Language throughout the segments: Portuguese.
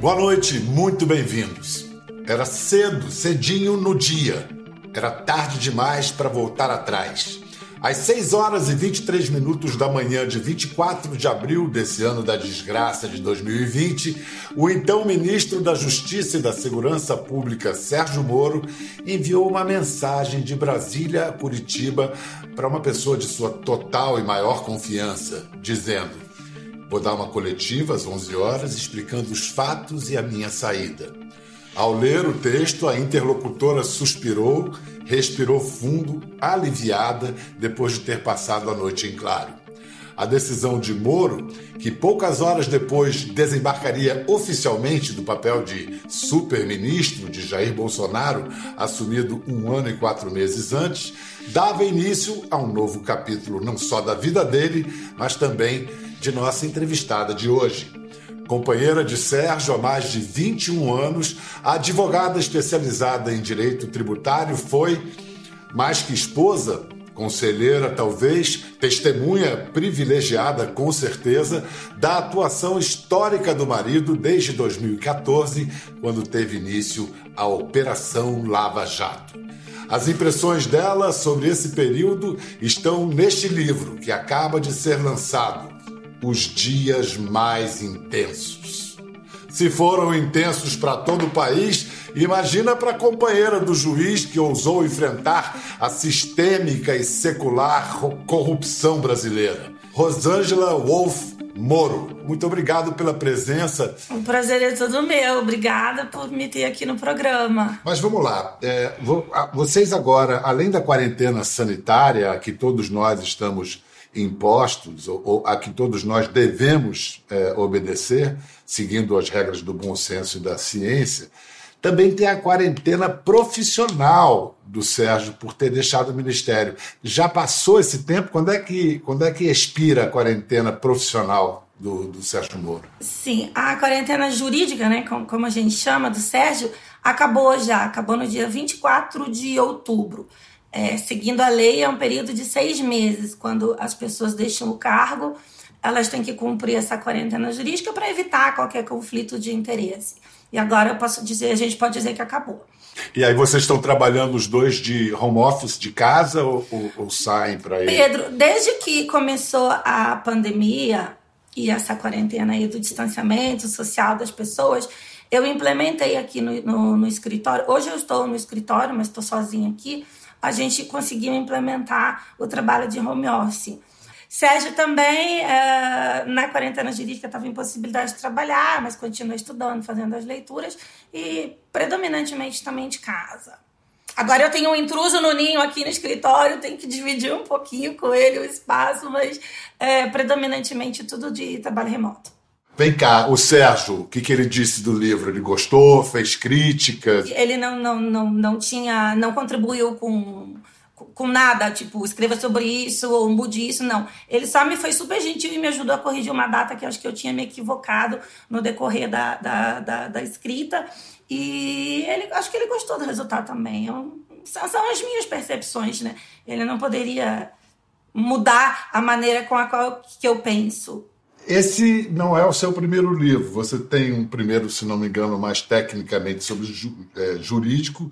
Boa noite, muito bem-vindos. Era cedo, cedinho no dia. Era tarde demais para voltar atrás. Às 6 horas e 23 minutos da manhã de 24 de abril desse ano da desgraça de 2020, o então ministro da Justiça e da Segurança Pública, Sérgio Moro, enviou uma mensagem de Brasília a Curitiba para uma pessoa de sua total e maior confiança, dizendo: Vou dar uma coletiva às 11 horas explicando os fatos e a minha saída. Ao ler o texto, a interlocutora suspirou, respirou fundo, aliviada, depois de ter passado a noite em claro. A decisão de Moro, que poucas horas depois desembarcaria oficialmente do papel de super-ministro de Jair Bolsonaro, assumido um ano e quatro meses antes, dava início a um novo capítulo não só da vida dele, mas também de nossa entrevistada de hoje. Companheira de Sérgio há mais de 21 anos, advogada especializada em direito tributário foi, mais que esposa, conselheira talvez, testemunha privilegiada com certeza da atuação histórica do marido desde 2014, quando teve início a Operação Lava Jato. As impressões dela sobre esse período estão neste livro que acaba de ser lançado, os dias mais intensos. Se foram intensos para todo o país, imagina para a companheira do juiz que ousou enfrentar a sistêmica e secular corrupção brasileira. Rosângela Wolf Moro, muito obrigado pela presença. O prazer é todo meu. Obrigada por me ter aqui no programa. Mas vamos lá. É, vocês agora, além da quarentena sanitária que todos nós estamos impostos, ou, ou a que todos nós devemos é, obedecer, seguindo as regras do bom senso e da ciência, também tem a quarentena profissional do Sérgio por ter deixado o ministério. Já passou esse tempo? Quando é que, quando é que expira a quarentena profissional do, do Sérgio Moro? Sim, a quarentena jurídica, né, como, como a gente chama, do Sérgio, acabou já. Acabou no dia 24 de outubro. É, seguindo a lei, é um período de seis meses. Quando as pessoas deixam o cargo, elas têm que cumprir essa quarentena jurídica para evitar qualquer conflito de interesse. E agora eu posso dizer, a gente pode dizer que acabou. E aí vocês estão trabalhando os dois de home office de casa ou, ou, ou saem para ir? Pedro, desde que começou a pandemia e essa quarentena aí do distanciamento social das pessoas, eu implementei aqui no, no, no escritório. Hoje eu estou no escritório, mas estou sozinha aqui a gente conseguiu implementar o trabalho de home office. Sérgio também, é, na quarentena jurídica, estava em possibilidade de trabalhar, mas continua estudando, fazendo as leituras e predominantemente também de casa. Agora eu tenho um intruso no ninho aqui no escritório, tenho que dividir um pouquinho com ele o espaço, mas é, predominantemente tudo de trabalho remoto. Vem cá, o Sérgio, o que, que ele disse do livro? Ele gostou? Fez críticas? Ele não, não, não, não tinha, não contribuiu com, com nada, tipo, escreva sobre isso ou mude isso, não. Ele só me foi super gentil e me ajudou a corrigir uma data que eu acho que eu tinha me equivocado no decorrer da, da, da, da escrita. E ele, acho que ele gostou do resultado também. Eu, são, são as minhas percepções, né? Ele não poderia mudar a maneira com a qual que eu penso. Esse não é o seu primeiro livro. Você tem um primeiro, se não me engano, mais tecnicamente sobre ju, é, jurídico.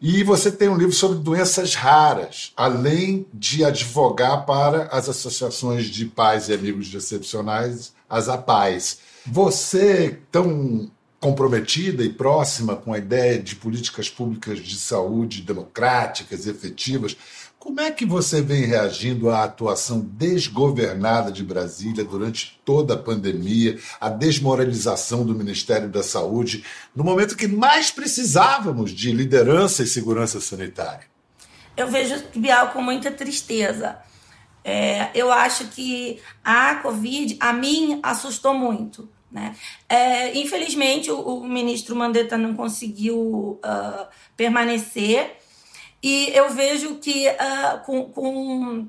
E você tem um livro sobre doenças raras, além de advogar para as associações de pais e amigos excepcionais, as APAES. Você, tão comprometida e próxima com a ideia de políticas públicas de saúde democráticas e efetivas, como é que você vem reagindo à atuação desgovernada de Brasília durante toda a pandemia, a desmoralização do Ministério da Saúde, no momento que mais precisávamos de liderança e segurança sanitária? Eu vejo Bial com muita tristeza. É, eu acho que a Covid, a mim, assustou muito. Né? É, infelizmente, o, o, ministro Mandetta não conseguiu uh, permanecer e eu vejo que uh, com, com,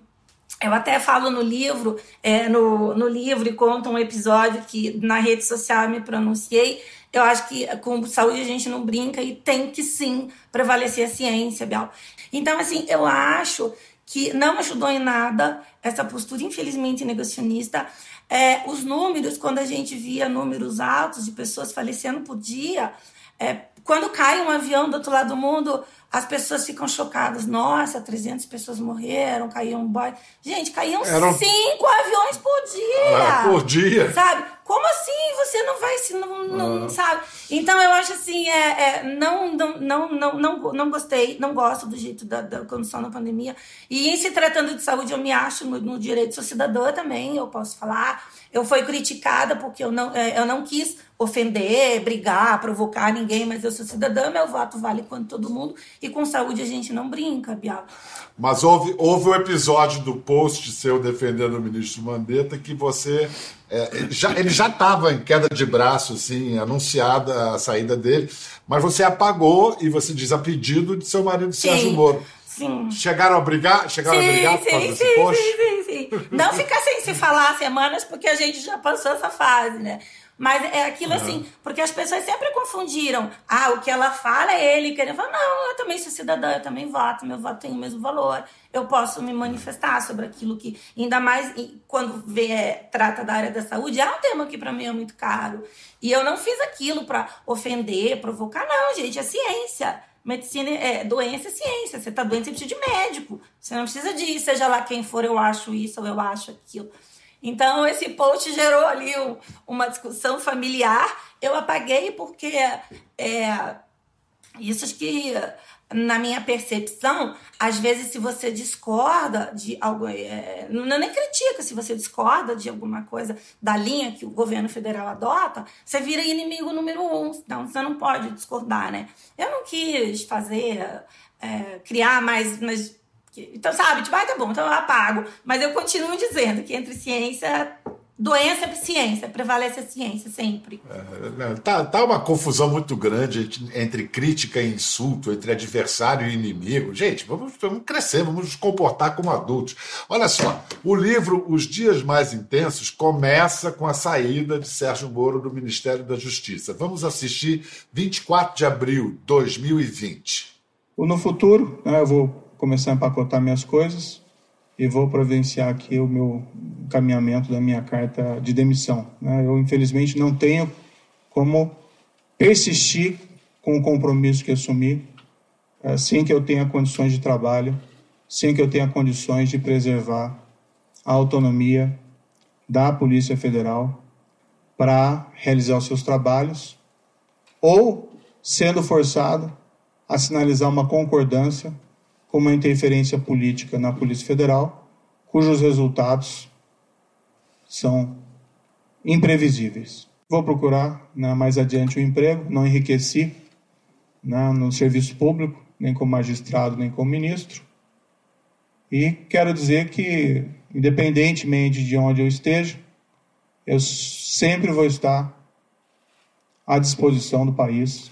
Eu até falo no livro, é, no, no livro e conto um episódio que na rede social me pronunciei. Eu acho que com saúde a gente não brinca e tem que sim prevalecer a ciência, Bial. Então, assim, eu acho que não ajudou em nada essa postura, infelizmente, negacionista. É, os números, quando a gente via números altos de pessoas falecendo por dia, é, quando cai um avião do outro lado do mundo, as pessoas ficam chocadas. Nossa, 300 pessoas morreram, caiu um boy. Gente, caíam Eram... cinco aviões por dia. Ah, por dia. Sabe? Como assim você não vai se não, não ah. sabe? Então eu acho assim, é, é, não, não, não, não, não, não gostei, não gosto do jeito da, da condição da pandemia. E em se tratando de saúde, eu me acho no, no direito, sou cidadã também, eu posso falar. Eu fui criticada porque eu não, é, eu não quis ofender, brigar, provocar ninguém, mas eu sou cidadã, meu voto vale quanto todo mundo. E com saúde a gente não brinca, Bial. Mas houve, houve um episódio do post seu defendendo o ministro Mandetta que você. É, ele já ele já estava em queda de braço, assim, anunciada a saída dele, mas você apagou e você diz a pedido de seu marido sim, Sérgio Moro. Sim. Chegaram a brigar? Chegaram sim, a brigar por causa sim, desse post? Sim, sim, sim. Não ficar sem se falar semanas, porque a gente já passou essa fase, né? Mas é aquilo uhum. assim, porque as pessoas sempre confundiram. Ah, o que ela fala é ele querendo falar, não, eu também sou cidadã, eu também voto, meu voto tem o mesmo valor. Eu posso me manifestar sobre aquilo que, ainda mais quando vê, é, trata da área da saúde, é um tema que para mim é muito caro. E eu não fiz aquilo para ofender, provocar, não, gente, é ciência. Medicina é doença é ciência. Você tá doente, você precisa de médico. Você não precisa de, seja lá quem for, eu acho isso ou eu acho aquilo. Então, esse post gerou ali uma discussão familiar. Eu apaguei porque é, isso que, na minha percepção, às vezes, se você discorda de algo. É, não nem critica, se você discorda de alguma coisa da linha que o governo federal adota, você vira inimigo número um. Então, você não pode discordar, né? Eu não quis fazer. É, criar mais, mais então, sabe, tipo, ah, tá bom, então eu apago. Mas eu continuo dizendo que entre ciência, doença e ciência, prevalece a ciência sempre. É, tá, tá uma confusão muito grande entre crítica e insulto, entre adversário e inimigo. Gente, vamos, vamos crescer, vamos nos comportar como adultos. Olha só, o livro Os Dias Mais Intensos começa com a saída de Sérgio Moro do Ministério da Justiça. Vamos assistir 24 de abril de 2020. No futuro, né, eu vou começar a empacotar minhas coisas e vou providenciar aqui o meu encaminhamento da minha carta de demissão. Né? Eu, infelizmente, não tenho como persistir com o compromisso que assumi eh, sem que eu tenha condições de trabalho, sem que eu tenha condições de preservar a autonomia da Polícia Federal para realizar os seus trabalhos, ou sendo forçado a sinalizar uma concordância com uma interferência política na Polícia Federal, cujos resultados são imprevisíveis. Vou procurar né, mais adiante um emprego, não enriqueci né, no serviço público, nem como magistrado, nem como ministro. E quero dizer que, independentemente de onde eu esteja, eu sempre vou estar à disposição do país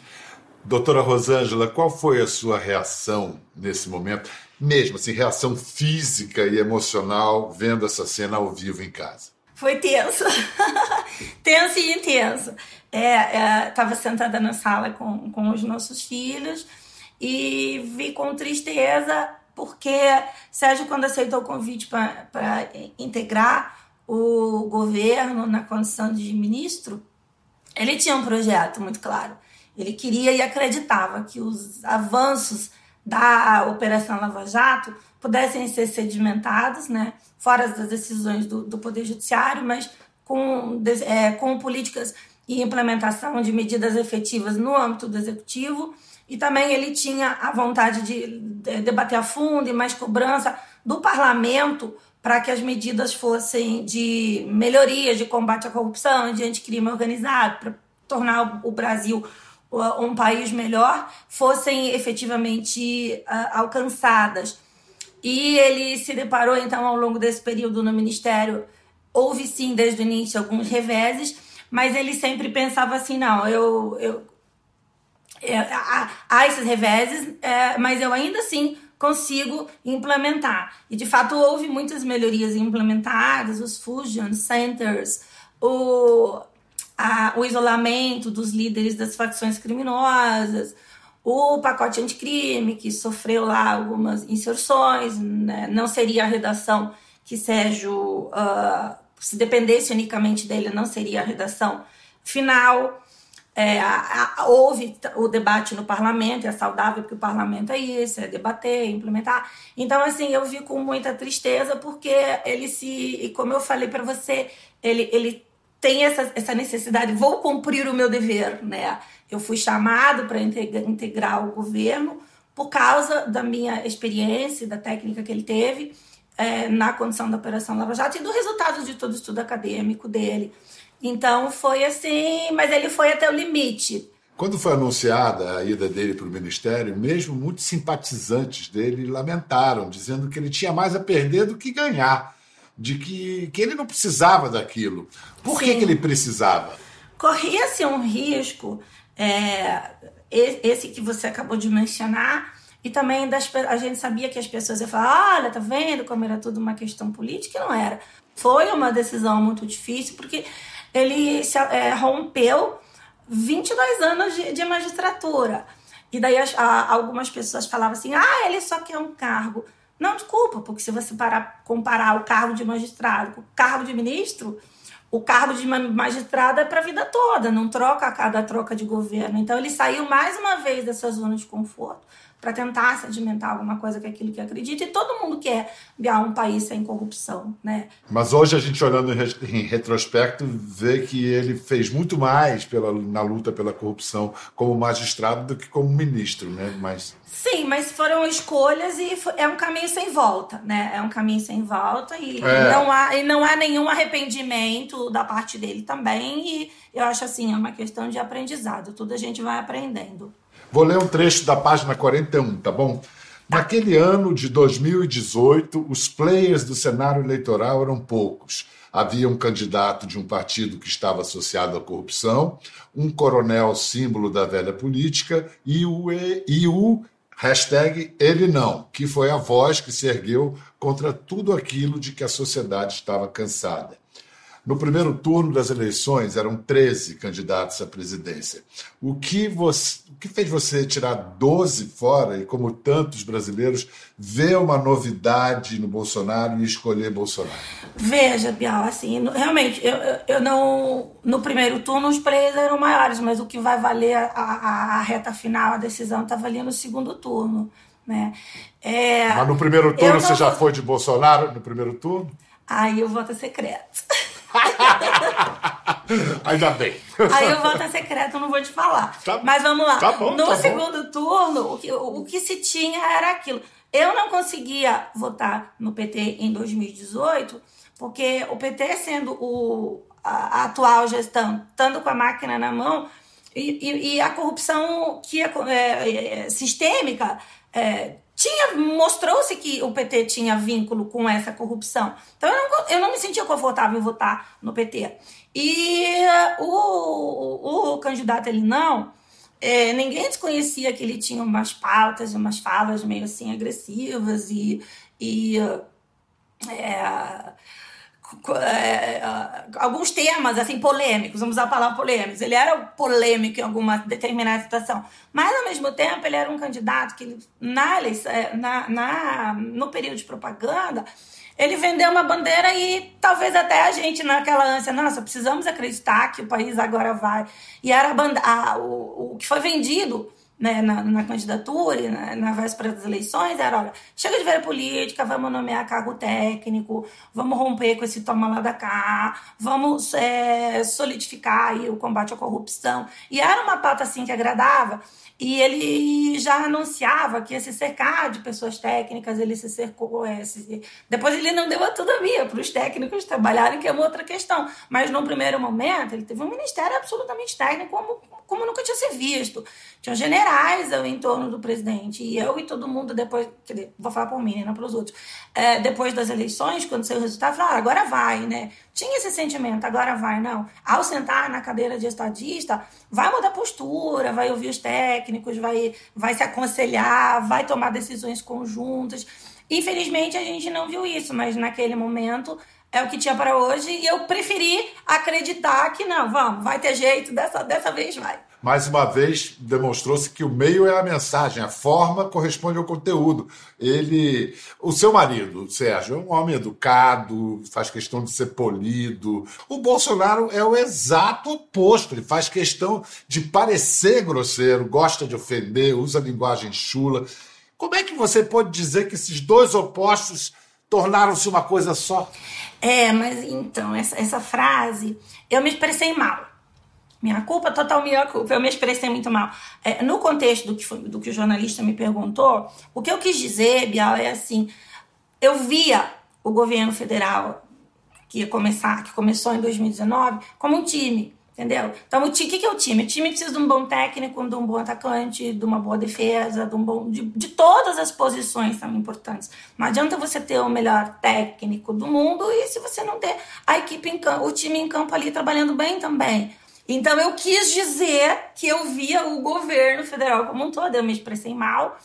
Doutora Rosângela, qual foi a sua reação nesse momento? Mesmo assim, reação física e emocional vendo essa cena ao vivo em casa? Foi tenso. tenso e intenso. Estava é, é, sentada na sala com, com os nossos filhos e vi com tristeza porque Sérgio, quando aceitou o convite para integrar o governo na condição de ministro, ele tinha um projeto muito claro ele queria e acreditava que os avanços da Operação Lava Jato pudessem ser sedimentados, né, fora das decisões do, do Poder Judiciário, mas com, é, com políticas e implementação de medidas efetivas no âmbito do Executivo. E também ele tinha a vontade de debater a fundo e mais cobrança do parlamento para que as medidas fossem de melhoria, de combate à corrupção, de anticrime organizado, para tornar o Brasil um país melhor fossem efetivamente uh, alcançadas. E ele se deparou, então, ao longo desse período no Ministério, houve sim, desde o início, alguns reveses, mas ele sempre pensava assim: não, eu. eu é, há, esses reveses, é, mas eu ainda assim consigo implementar. E de fato houve muitas melhorias implementadas, os fusion centers, o, a, o isolamento dos líderes das facções criminosas, o pacote anticrime, que sofreu lá algumas inserções, né? não seria a redação que Sérgio, uh, se dependesse unicamente dele, não seria a redação final. É, a, a, houve o debate no parlamento, é saudável porque o parlamento é isso, é debater, implementar. Então, assim, eu vi com muita tristeza porque ele se, como eu falei para você, ele, ele tem essa, essa necessidade, vou cumprir o meu dever, né? Eu fui chamado para integrar o governo por causa da minha experiência, da técnica que ele teve é, na condição da Operação Lava Jato e do resultado de todo o estudo acadêmico dele. Então foi assim, mas ele foi até o limite. Quando foi anunciada a ida dele para o ministério, mesmo muitos simpatizantes dele lamentaram, dizendo que ele tinha mais a perder do que ganhar, de que, que ele não precisava daquilo. Por que, que ele precisava? Corria-se um risco, é, esse que você acabou de mencionar, e também das, a gente sabia que as pessoas iam falar: olha, tá vendo como era tudo uma questão política? E não era. Foi uma decisão muito difícil, porque ele se, é, rompeu 22 anos de, de magistratura. E daí as, a, algumas pessoas falavam assim: ah, ele só quer um cargo. Não, desculpa, porque se você parar, comparar o cargo de magistrado com o cargo de ministro, o cargo de magistrado é para a vida toda, não troca a cada troca de governo. Então ele saiu mais uma vez dessa zona de conforto para tentar sedimentar alguma coisa que é aquilo que acredita, e todo mundo quer criar um país sem corrupção, né? Mas hoje a gente olhando em retrospecto vê que ele fez muito mais pela, na luta pela corrupção como magistrado do que como ministro, né? Mas Sim, mas foram escolhas e é um caminho sem volta, né? É um caminho sem volta e, é. não, há, e não há nenhum arrependimento da parte dele também. E eu acho assim, é uma questão de aprendizado. Tudo a gente vai aprendendo. Vou ler um trecho da página 41, tá bom? Naquele ano de 2018, os players do cenário eleitoral eram poucos. Havia um candidato de um partido que estava associado à corrupção, um coronel símbolo da velha política e o, e o hashtag ele não, que foi a voz que se ergueu contra tudo aquilo de que a sociedade estava cansada. No primeiro turno das eleições, eram 13 candidatos à presidência. O que, você, o que fez você tirar 12 fora e, como tantos brasileiros, ver uma novidade no Bolsonaro e escolher Bolsonaro? Veja, Bial, assim, realmente, eu, eu não. No primeiro turno, os players eram maiores, mas o que vai valer a, a, a reta final, a decisão, estava ali no segundo turno. Né? É, mas no primeiro turno não... você já foi de Bolsonaro no primeiro turno? Aí o voto é secreto. Ainda bem. Aí o voto é secreto, não vou te falar. Tá, Mas vamos lá. Tá bom, no tá segundo bom. turno, o que, o que se tinha era aquilo. Eu não conseguia votar no PT em 2018, porque o PT, sendo o, a, a atual gestão, estando com a máquina na mão, e, e, e a corrupção que é, é, é sistêmica é, tinha mostrou-se que o PT tinha vínculo com essa corrupção. Então eu não, eu não me sentia confortável em votar no PT. E o, o, o candidato ele não, é, ninguém desconhecia que ele tinha umas pautas, umas falas meio assim agressivas e, e é, é, alguns temas assim polêmicos, vamos usar a palavra polêmicos. Ele era polêmico em alguma determinada situação, mas ao mesmo tempo ele era um candidato que na, é, na, na no período de propaganda ele vendeu uma bandeira e talvez até a gente naquela ânsia, nossa, precisamos acreditar que o país agora vai. E era a banda, a, o, o que foi vendido né, na, na, candidatura, na, na véspera das eleições, era, olha, chega de ver política, vamos nomear cargo técnico, vamos romper com esse toma lá da cá, vamos é, solidificar aí o combate à corrupção. E era uma pauta, assim, que agradava, e ele já anunciava que ia se cercar de pessoas técnicas, ele se cercou. É, se... Depois ele não deu autonomia para os técnicos trabalharem, que é uma outra questão. Mas num primeiro momento, ele teve um ministério absolutamente técnico, como, como nunca tinha sido visto. Tinha generais ao entorno do presidente. E eu e todo mundo, depois, dizer, vou falar por mim, né, não pelos outros, é, depois das eleições, quando saiu o resultado, falaram, ah, agora vai, né? Tinha esse sentimento, agora vai, não. Ao sentar na cadeira de estadista, vai mudar postura, vai ouvir os técnicos, vai, vai se aconselhar, vai tomar decisões conjuntas. Infelizmente, a gente não viu isso, mas naquele momento é o que tinha para hoje e eu preferi acreditar que não, vamos, vai ter jeito, dessa, dessa vez vai. Mais uma vez demonstrou-se que o meio é a mensagem, a forma corresponde ao conteúdo. Ele, o seu marido, Sérgio, é um homem educado, faz questão de ser polido. O Bolsonaro é o exato oposto, ele faz questão de parecer grosseiro, gosta de ofender, usa linguagem chula. Como é que você pode dizer que esses dois opostos tornaram-se uma coisa só? É, mas então, essa, essa frase, eu me expressei mal. Minha culpa, total minha culpa. Eu me expressei muito mal. É, no contexto do que, foi, do que o jornalista me perguntou, o que eu quis dizer, Bial, é assim: eu via o governo federal que ia começar, que começou em 2019, como um time. Entendeu? Então, o, time, o que, é o time? O time precisa de um bom técnico, de um bom atacante, de uma boa defesa, de, um bom, de, de todas as posições são importantes. Não adianta você ter o melhor técnico do mundo e se você não ter a equipe em campo, o time em campo ali trabalhando bem também. Então eu quis dizer que eu via o governo federal como um todo, eu me expressei mal.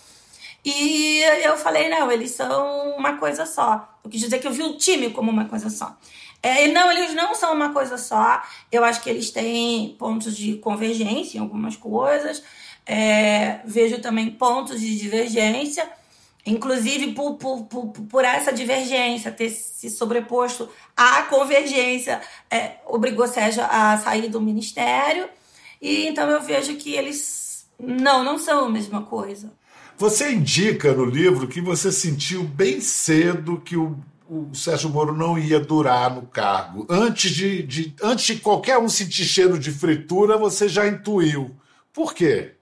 E eu falei, não, eles são uma coisa só. Eu quis dizer que eu vi o time como uma coisa só. É, não, eles não são uma coisa só. Eu acho que eles têm pontos de convergência em algumas coisas. É, vejo também pontos de divergência. Inclusive, por, por, por, por, essa divergência ter se sobreposto à convergência, é, obrigou Sérgio a sair do ministério. E então eu vejo que eles não, não são a mesma coisa. Você indica no livro que você sentiu bem cedo que o, o Sérgio Moro não ia durar no cargo. Antes de, de, antes de qualquer um sentir cheiro de fritura, você já intuiu. Por quê?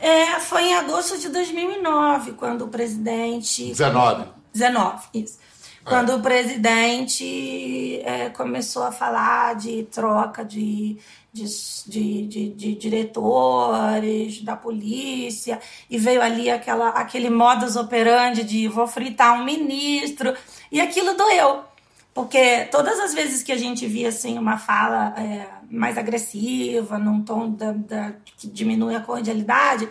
É, foi em agosto de 2009, quando o presidente. 19. 19, isso. É. Quando o presidente é, começou a falar de troca de, de, de, de, de diretores, da polícia, e veio ali aquela, aquele modus operandi de vou fritar um ministro, e aquilo doeu. Porque todas as vezes que a gente via assim, uma fala é, mais agressiva, num tom da, da, que diminui a cordialidade,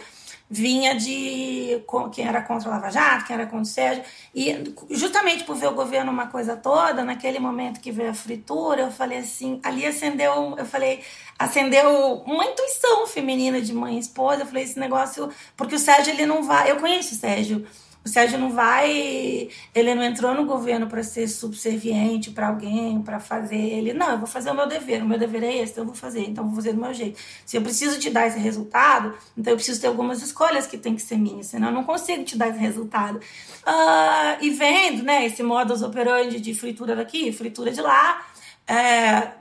vinha de quem era contra o Lava Jato, quem era contra o Sérgio. E justamente por ver o governo uma coisa toda, naquele momento que veio a fritura, eu falei assim, ali acendeu, eu falei, acendeu uma intuição feminina de mãe e esposa. Eu falei, esse negócio, porque o Sérgio ele não vai, eu conheço o Sérgio o Sérgio não vai, ele não entrou no governo para ser subserviente para alguém, para fazer ele. Não, eu vou fazer o meu dever. O meu dever é esse, então eu vou fazer. Então eu vou fazer do meu jeito. Se eu preciso te dar esse resultado, então eu preciso ter algumas escolhas que tem que ser minhas, senão eu não consigo te dar esse resultado. Uh, e vendo, né, esse modus operandi de fritura daqui, fritura de lá, é,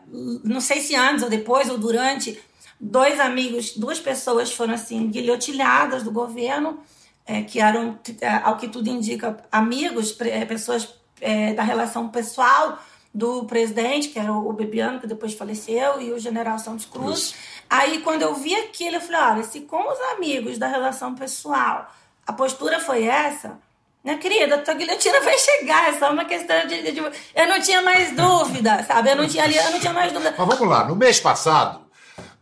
não sei se antes ou depois ou durante, dois amigos, duas pessoas foram assim guilhotilhadas do governo é, que eram, é, ao que tudo indica, amigos, é, pessoas é, da relação pessoal do presidente, que era o Bebiano, que depois faleceu, e o general Santos Cruz. Isso. Aí, quando eu vi aquilo, eu falei: olha, se com os amigos da relação pessoal a postura foi essa, minha querida, a tua guilhotina vai chegar, é só uma questão de, de, de, Eu não tinha mais dúvida, sabe? Eu não tinha, eu não tinha mais dúvida. Mas vamos lá, no mês passado,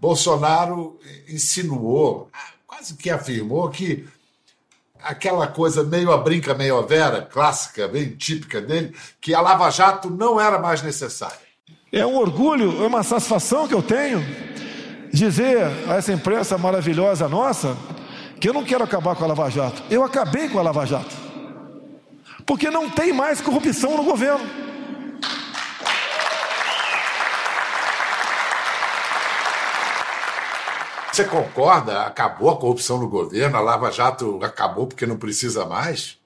Bolsonaro insinuou, quase que afirmou que aquela coisa meio a brinca, meio a vera, clássica, bem típica dele, que a Lava Jato não era mais necessária. É um orgulho, é uma satisfação que eu tenho dizer a essa imprensa maravilhosa nossa que eu não quero acabar com a Lava Jato. Eu acabei com a Lava Jato. Porque não tem mais corrupção no governo. Você concorda? Acabou a corrupção no governo? A Lava Jato acabou porque não precisa mais?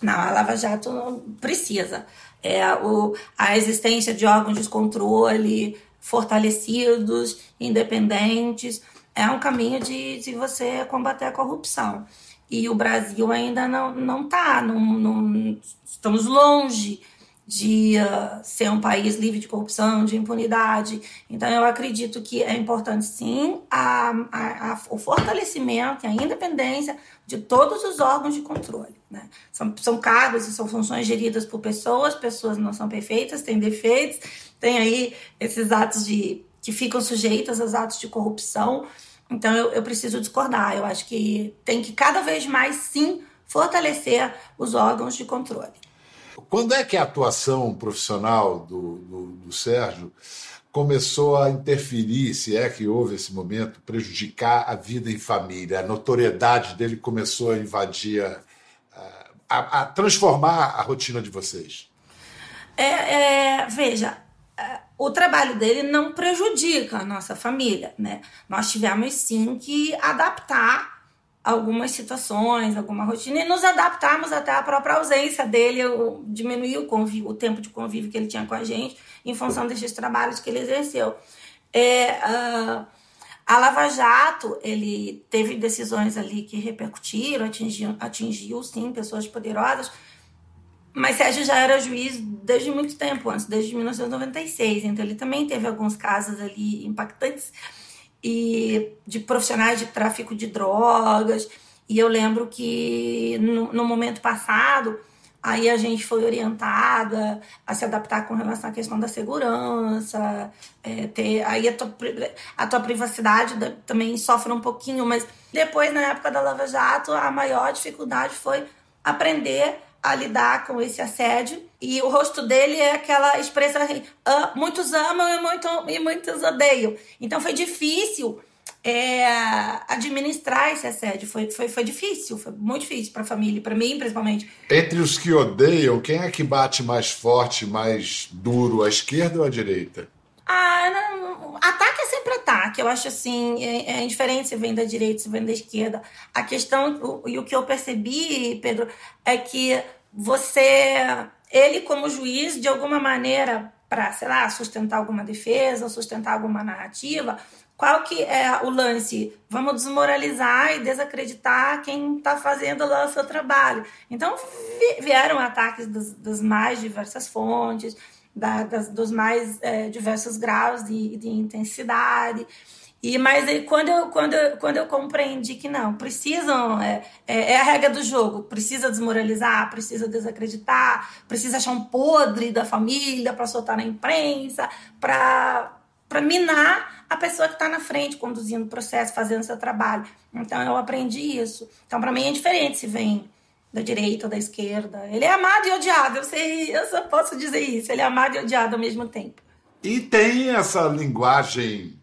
Não, a Lava Jato não precisa. É, o, a existência de órgãos de controle fortalecidos, independentes, é um caminho de, de você combater a corrupção. E o Brasil ainda não está, não, não, estamos longe de uh, ser um país livre de corrupção, de impunidade. Então, eu acredito que é importante, sim, a, a, a, o fortalecimento e a independência de todos os órgãos de controle. Né? São, são cargos e são funções geridas por pessoas, pessoas não são perfeitas, têm defeitos, tem aí esses atos de que ficam sujeitos aos atos de corrupção. Então, eu, eu preciso discordar. Eu acho que tem que cada vez mais, sim, fortalecer os órgãos de controle. Quando é que a atuação profissional do, do, do Sérgio começou a interferir, se é que houve esse momento, prejudicar a vida em família? A notoriedade dele começou a invadir, a, a, a transformar a rotina de vocês? É, é, veja, é, o trabalho dele não prejudica a nossa família, né? Nós tivemos sim que adaptar algumas situações, alguma rotina, e nos adaptarmos até à própria ausência dele, diminuir o, convívio, o tempo de convívio que ele tinha com a gente, em função desses trabalhos que ele exerceu. É, uh, a Lava Jato, ele teve decisões ali que repercutiram, atingiu, atingiu sim pessoas poderosas, mas Sérgio já era juiz desde muito tempo antes, desde 1996, então ele também teve alguns casos ali impactantes e de profissionais de tráfico de drogas. E eu lembro que no, no momento passado, aí a gente foi orientada a se adaptar com relação à questão da segurança, é, ter, aí a tua, a tua privacidade também sofre um pouquinho, mas depois, na época da Lava Jato, a maior dificuldade foi aprender a lidar com esse assédio. E o rosto dele é aquela expressão assim, ah, muitos amam e, muito, e muitos odeiam. Então foi difícil é, administrar esse assédio. Foi, foi, foi difícil, foi muito difícil para a família, para mim principalmente. Entre os que odeiam, quem é que bate mais forte, mais duro, a esquerda ou a direita? Ah, não, ataque é sempre ataque. Eu acho assim, é, é indiferente se vem da direita, se vem da esquerda. A questão, e o que eu percebi, Pedro, é que você, ele como juiz, de alguma maneira, para, sei lá, sustentar alguma defesa, sustentar alguma narrativa, qual que é o lance? Vamos desmoralizar e desacreditar quem está fazendo lá o seu trabalho. Então, vieram ataques das, das mais diversas fontes, da, das, dos mais é, diversos graus de, de intensidade. E, mas aí, quando, eu, quando, eu, quando eu compreendi que não, precisam, é, é, é, a regra do jogo, precisa desmoralizar, precisa desacreditar, precisa achar um podre da família para soltar na imprensa, para minar a pessoa que está na frente, conduzindo o processo, fazendo seu trabalho. Então eu aprendi isso. Então, para mim é diferente se vem da direita da esquerda. Ele é amado e odiado, eu sei, eu só posso dizer isso. Ele é amado e odiado ao mesmo tempo. E tem essa linguagem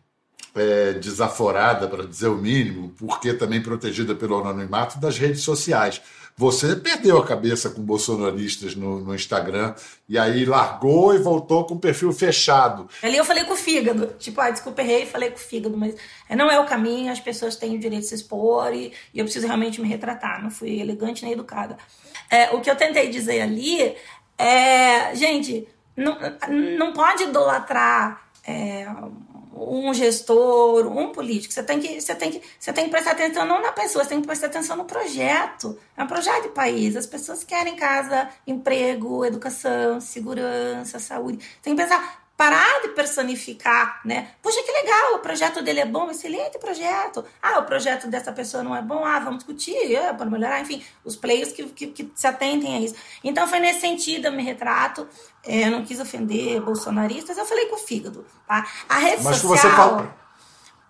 é, desaforada, para dizer o mínimo, porque também protegida pelo anonimato das redes sociais. Você perdeu a cabeça com bolsonaristas no, no, Instagram e aí largou e voltou com o perfil fechado. Ali eu falei com o fígado. Tipo, ah, desculpa, errei falei com o fígado, mas não é o caminho, as pessoas têm o direito de se expor e, e eu preciso realmente me retratar. Não fui elegante nem educada. É, o que eu tentei dizer ali é, gente, não, não pode idolatrar é, um gestor, um político. Você tem que, você tem que, você tem que prestar atenção não na pessoa, você tem que prestar atenção no projeto. É um projeto de país. As pessoas querem casa, emprego, educação, segurança, saúde. Tem que pensar parar de personificar, né? Puxa, que legal, o projeto dele é bom, excelente projeto. Ah, o projeto dessa pessoa não é bom, ah, vamos discutir, é, para melhorar, enfim, os players que, que, que, se atentem a isso. Então foi nesse sentido, eu me retrato, é, eu não quis ofender bolsonaristas, eu falei com o fígado, tá? A rede Mas social... Você fala...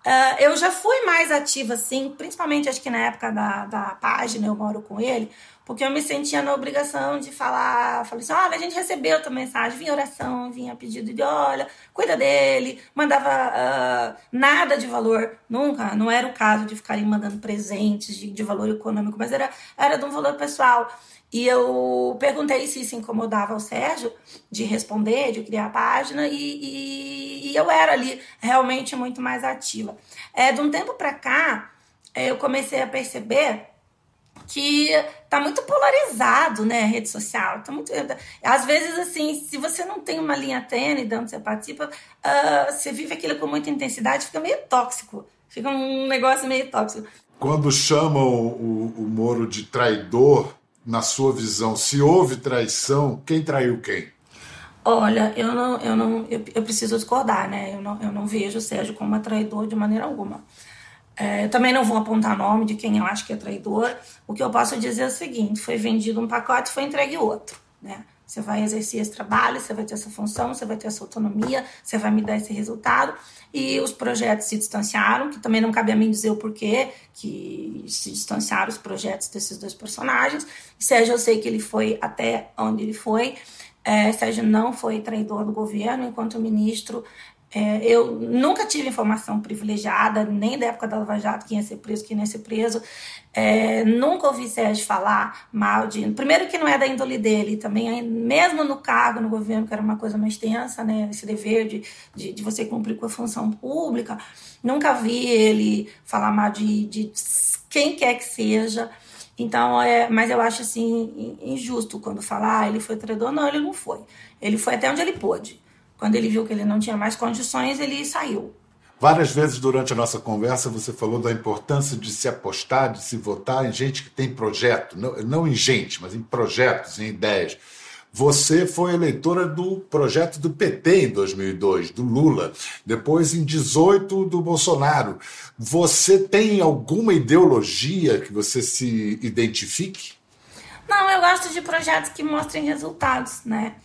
Uh, eu já fui mais ativa, assim, principalmente acho que na época da, da página, eu moro com ele, porque eu me sentia na obrigação de falar, falei assim, olha, a gente recebeu tua mensagem, vinha oração, vinha pedido de, olha, cuida dele, mandava uh, nada de valor, nunca, não era o caso de ficarem mandando presentes de, de valor econômico, mas era, era de um valor pessoal. E eu perguntei se isso incomodava o Sérgio de responder, de criar a página, e, e, e eu era ali realmente muito mais ativa. É, de um tempo para cá, eu comecei a perceber que tá muito polarizado, né, a rede social. Tá muito, às vezes, assim, se você não tem uma linha tênue de onde você participa, uh, você vive aquilo com muita intensidade, fica meio tóxico. Fica um negócio meio tóxico. Quando chamam o, o Moro de traidor, na sua visão, se houve traição, quem traiu quem? Olha, eu não, eu não, eu, eu preciso discordar, né? Eu não, eu não vejo o Sérgio como traidor de maneira alguma. É, eu também não vou apontar nome de quem eu acho que é traidor. O que eu posso dizer é o seguinte: foi vendido um pacote, foi entregue outro, né? Você vai exercer esse trabalho, você vai ter essa função, você vai ter essa autonomia, você vai me dar esse resultado. E os projetos se distanciaram, que também não cabe a mim dizer o porquê que se distanciaram os projetos desses dois personagens. Sérgio, eu sei que ele foi até onde ele foi. É, Sérgio não foi traidor do governo, enquanto ministro, É, eu nunca tive informação privilegiada, nem da época da Lava Jato, quem ia ser preso, quem não ia ser preso. É, nunca ouvi Sérgio falar mal de. Primeiro, que não é da índole dele, também, mesmo no cargo, no governo, que era uma coisa mais tensa, né? Esse dever de, de, de você cumprir com a função pública. Nunca vi ele falar mal de, de quem quer que seja. Então, é, mas eu acho assim injusto quando falar ah, ele foi traidor. Não, ele não foi. Ele foi até onde ele pôde. Quando ele viu que ele não tinha mais condições, ele saiu. Várias vezes durante a nossa conversa você falou da importância de se apostar, de se votar em gente que tem projeto, não, não em gente, mas em projetos, em ideias. Você foi eleitora do projeto do PT em 2002, do Lula, depois em 18 do Bolsonaro. Você tem alguma ideologia que você se identifique? Não, eu gosto de projetos que mostrem resultados, né?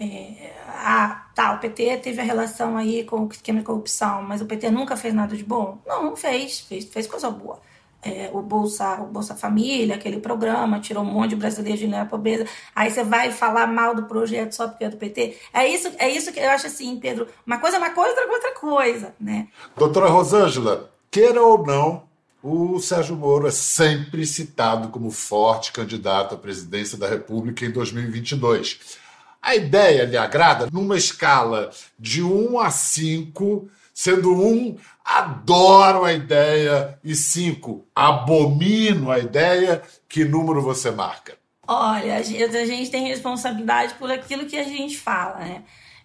É, ah, tá, o PT teve a relação aí com o esquema de corrupção, mas o PT nunca fez nada de bom? Não, não fez, fez, fez coisa boa. É, o Bolsa, o Bolsa Família, aquele programa, tirou um monte de brasileiros de na pobreza. Aí você vai falar mal do projeto só porque é do PT. É isso, é isso que eu acho assim, Pedro. Uma coisa é uma coisa, outra coisa, né? Doutora Rosângela, queira ou não, o Sérgio Moro é sempre citado como forte candidato à presidência da República em 2022. A ideia lhe agrada numa escala de 1 a 5, sendo 1 adoro a ideia e 5 abomino a ideia, que número você marca? Olha, a gente, tem responsabilidade por aquilo que a gente fala, né?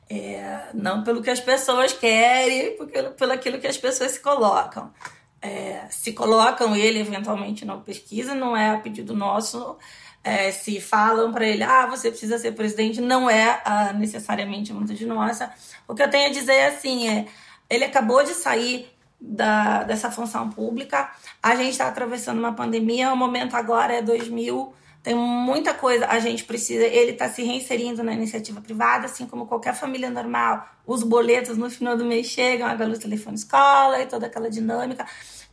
É, não pelo que as pessoas querem, porque, pelo aquilo que as pessoas se colocam. É, se colocam ele eventualmente na pesquisa, não é a pedido nosso é, se falam para ele, ah, você precisa ser presidente, não é ah, necessariamente muito de nossa. O que eu tenho a dizer é assim, é, ele acabou de sair da, dessa função pública, a gente está atravessando uma pandemia, o momento agora é 2000, tem muita coisa, a gente precisa, ele está se reinserindo na iniciativa privada, assim como qualquer família normal, os boletos no final do mês chegam, a luz, telefone, escola e toda aquela dinâmica.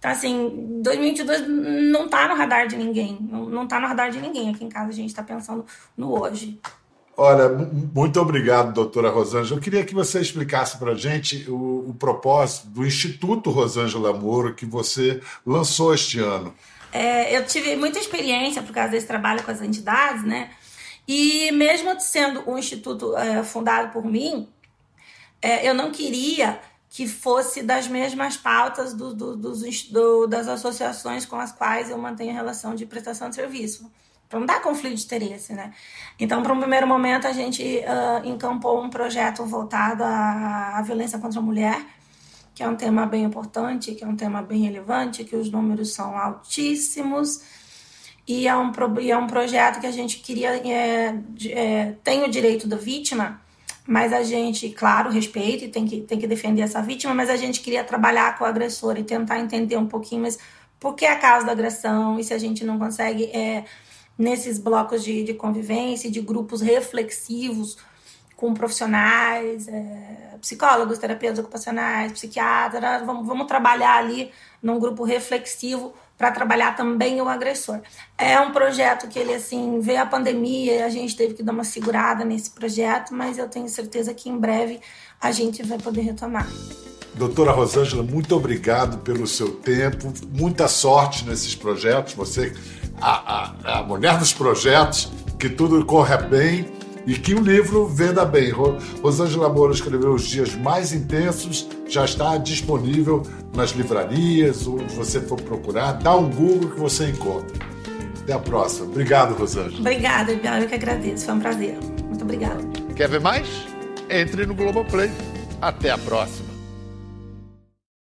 Então, assim, 2022 não tá no radar de ninguém. Não, não tá no radar de ninguém. Aqui em casa a gente está pensando no hoje. Olha, muito obrigado, doutora Rosângela. Eu queria que você explicasse para a gente o, o, propósito do Instituto Rosângela Moro que você lançou este ano. É, eu tive muita experiência por causa desse trabalho com as entidades, né? E mesmo sendo um instituto é, fundado por mim, é, eu não queria que fosse das mesmas pautas do, do, dos, do, das associações com as quais eu mantenho relação de prestação de serviço, para não dar conflito de interesse, né? Então, para um primeiro momento, a gente uh, encampou um projeto voltado à, à violência contra a mulher, que é um tema bem importante, que é um tema bem relevante, que os números são altíssimos, e é um, e é um projeto que a gente queria, é, é, tem o direito da vítima, mas a gente, claro, respeita e tem que, tem que defender essa vítima, mas a gente queria trabalhar com o agressor e tentar entender um pouquinho mais por que a causa da agressão e se a gente não consegue, é, nesses blocos de, de convivência, de grupos reflexivos com profissionais, é, psicólogos, terapeutas ocupacionais, psiquiatras, vamos, vamos trabalhar ali num grupo reflexivo para trabalhar também o agressor. É um projeto que ele assim veio a pandemia, a gente teve que dar uma segurada nesse projeto, mas eu tenho certeza que em breve a gente vai poder retomar. Doutora Rosângela, muito obrigado pelo seu tempo, muita sorte nesses projetos. Você, a, a, a mulher dos projetos, que tudo corra bem e que o livro venda bem. Rosângela Moura escreveu Os Dias Mais Intensos, já está disponível nas livrarias, onde você for procurar. Dá um Google que você encontra. Até a próxima. Obrigado, Rosângela. Obrigada, eu que agradeço. Foi um prazer. Muito obrigada. Quer ver mais? Entre no Globoplay. Até a próxima.